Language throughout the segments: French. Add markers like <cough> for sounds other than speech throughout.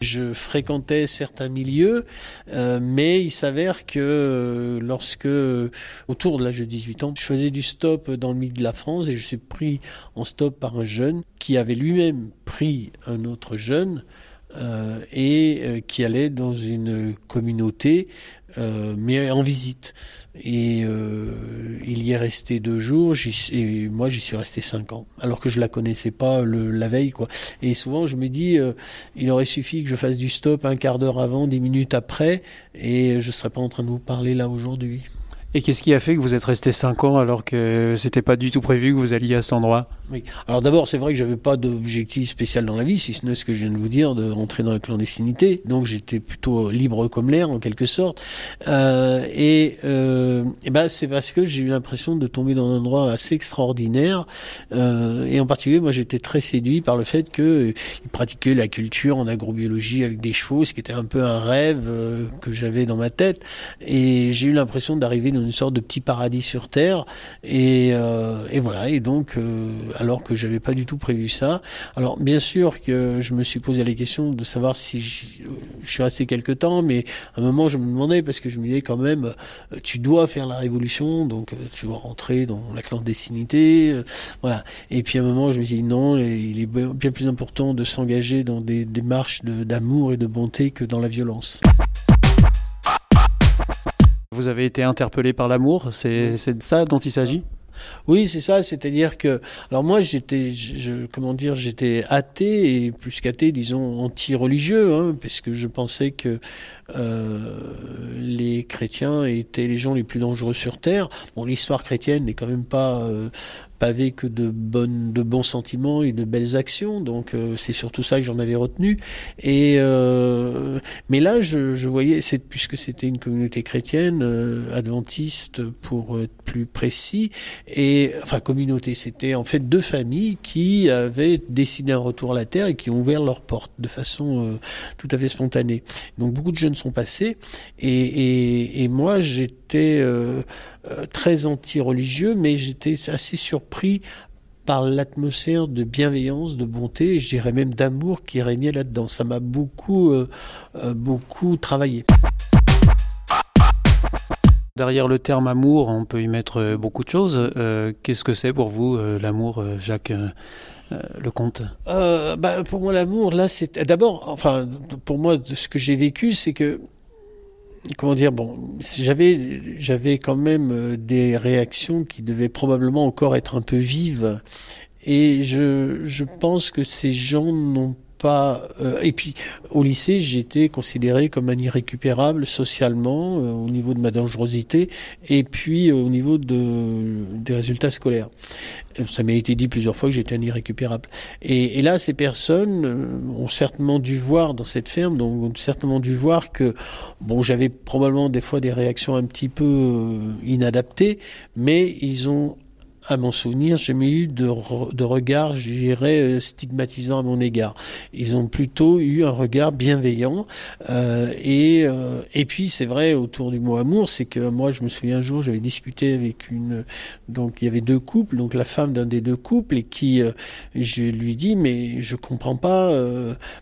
Je fréquentais certains milieux, euh, mais il s'avère que euh, lorsque, autour de l'âge de 18 ans, je faisais du stop dans le milieu de la France et je suis pris en stop par un jeune qui avait lui-même pris un autre jeune euh, et euh, qui allait dans une communauté, euh, mais en visite. Et il y est resté deux jours, et moi j'y suis resté cinq ans, alors que je la connaissais pas le, la veille, quoi. Et souvent je me dis, il aurait suffi que je fasse du stop un quart d'heure avant, dix minutes après, et je serais pas en train de vous parler là aujourd'hui. Et qu'est-ce qui a fait que vous êtes resté 5 ans alors que c'était pas du tout prévu que vous alliez à cet endroit? Oui. Alors d'abord, c'est vrai que j'avais pas d'objectif spécial dans la vie, si ce n'est ce que je viens de vous dire, de rentrer dans la clandestinité. Donc j'étais plutôt libre comme l'air en quelque sorte. Euh, et, euh, ben c'est parce que j'ai eu l'impression de tomber dans un endroit assez extraordinaire. Euh, et en particulier, moi j'étais très séduit par le fait que euh, il pratiquait la culture en agrobiologie avec des chevaux, ce qui était un peu un rêve euh, que j'avais dans ma tête. Et j'ai eu l'impression d'arriver dans une sorte de petit paradis sur terre. Et, euh, et voilà. Et donc, euh, alors que j'avais pas du tout prévu ça. Alors, bien sûr que je me suis posé la question de savoir si je, suis resté quelque temps, mais à un moment, je me demandais parce que je me disais quand même, euh, tu dois faire la révolution, donc tu dois rentrer dans la clandestinité, voilà. Et puis à un moment, je me suis dit non, il est bien plus important de s'engager dans des démarches d'amour et de bonté que dans la violence. Vous avez été interpellé par l'amour, c'est de ça dont il s'agit? Oui, c'est ça. C'est-à-dire que, alors moi, j'étais, je, comment dire, j'étais athée et plus qu'athée, disons anti-religieux, hein, parce que je pensais que euh, les chrétiens étaient les gens les plus dangereux sur terre. Bon, l'histoire chrétienne n'est quand même pas euh, pavé que de bonnes, de bons sentiments et de belles actions. Donc euh, c'est surtout ça que j'en avais retenu. Et euh, mais là, je, je voyais, c'est puisque c'était une communauté chrétienne euh, adventiste pour être plus précis, et enfin communauté, c'était en fait deux familles qui avaient décidé un retour à la terre et qui ont ouvert leurs portes de façon tout à fait spontanée. Donc beaucoup de jeunes sont passés, et, et, et moi j'étais euh, très anti-religieux, mais j'étais assez surpris par l'atmosphère de bienveillance, de bonté, et je dirais même d'amour qui régnait là-dedans. Ça m'a beaucoup, euh, euh, beaucoup travaillé. Derrière le terme amour, on peut y mettre beaucoup de choses. Qu'est-ce que c'est pour vous l'amour, Jacques Lecomte bah, Pour moi, l'amour, là, c'est d'abord, enfin, pour moi, ce que j'ai vécu, c'est que comment dire bon j'avais j'avais quand même euh, des réactions qui devaient probablement encore être un peu vives. Et je je pense que ces gens n'ont Euh, et puis au lycée, j'étais considéré comme un irrécupérable socialement euh, au niveau de ma dangerosité et puis euh, au niveau de des résultats scolaires. Ça m'a été dit plusieurs fois que j'étais un irrécupérable. Et, et, là, ces personnes ont certainement dû voir dans cette ferme, donc ont certainement dû voir que bon, j'avais probablement des fois des réactions un petit peu inadaptées, mais ils ont à mon souvenir, jamais eu de, de regard, je dirais, euh, stigmatisant à mon égard. Ils ont plutôt eu un regard bienveillant. Euh, et, euh, et puis, c'est vrai, autour du mot amour, c'est que moi, je me souviens un jour, j'avais discuté avec une... Donc, il y avait deux couples, donc la femme d'un des deux couples, et qui, je lui dis, mais je comprends pas,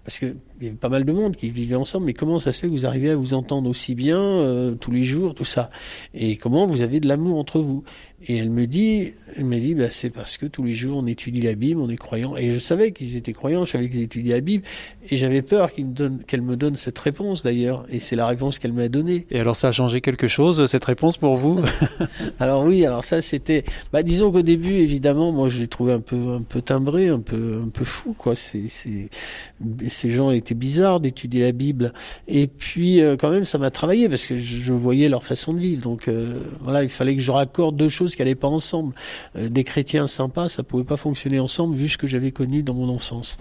parce que il y avait pas mal de monde qui vivait ensemble, mais comment ça se fait que vous arrivez à vous entendre aussi bien euh, tous les jours, tout ça? Et comment vous avez de l'amour entre vous? Et elle me dit, elle m'a dit, bah, c'est parce que tous les jours on étudie la Bible, on est croyant. Et je savais qu'ils étaient croyants, je savais qu'ils étudiaient la Bible, et j'avais peur qu'elle me, donne, qu'elle me donne cette réponse d'ailleurs. Et c'est la réponse qu'elle m'a donnée. Et alors ça a changé quelque chose, cette réponse pour vous? <laughs> Alors oui, alors ça c'était, bah, disons qu'au début, évidemment, moi je l'ai trouvé un peu, un peu timbré, un peu, un peu fou, quoi. C'est, c'est, ces gens étaient bizarre d'étudier la Bible. Et puis, euh, quand même, ça m'a travaillé parce que je, voyais leur façon de vivre. Donc, euh, voilà, il fallait que je raccorde deux choses qui n'allaient pas ensemble. Euh, des chrétiens sympas, ça pouvait pas fonctionner ensemble vu ce que j'avais connu dans mon enfance.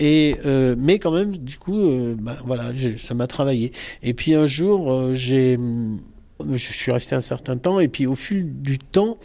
Et mais quand même, du coup, bah, voilà, ça m'a travaillé. Et puis un jour, j'ai Je suis resté un certain temps et puis au fil du temps,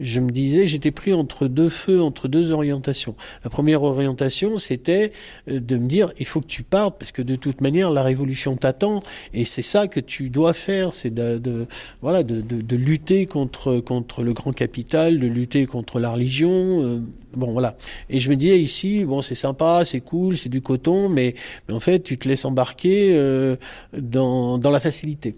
je me disais, j'étais pris entre deux feux, entre deux orientations. La première orientation, c'était euh, de me dire, il faut que tu partes parce que de toute manière, la révolution t'attend et c'est ça que tu dois faire, c'est de, de, voilà, de, de, de, lutter contre contre le grand capital, de lutter contre la religion. Euh, bon voilà. Et je me disais ici, bon c'est sympa, c'est cool, c'est du coton, mais, mais en fait tu te laisses embarquer euh, dans dans la facilité.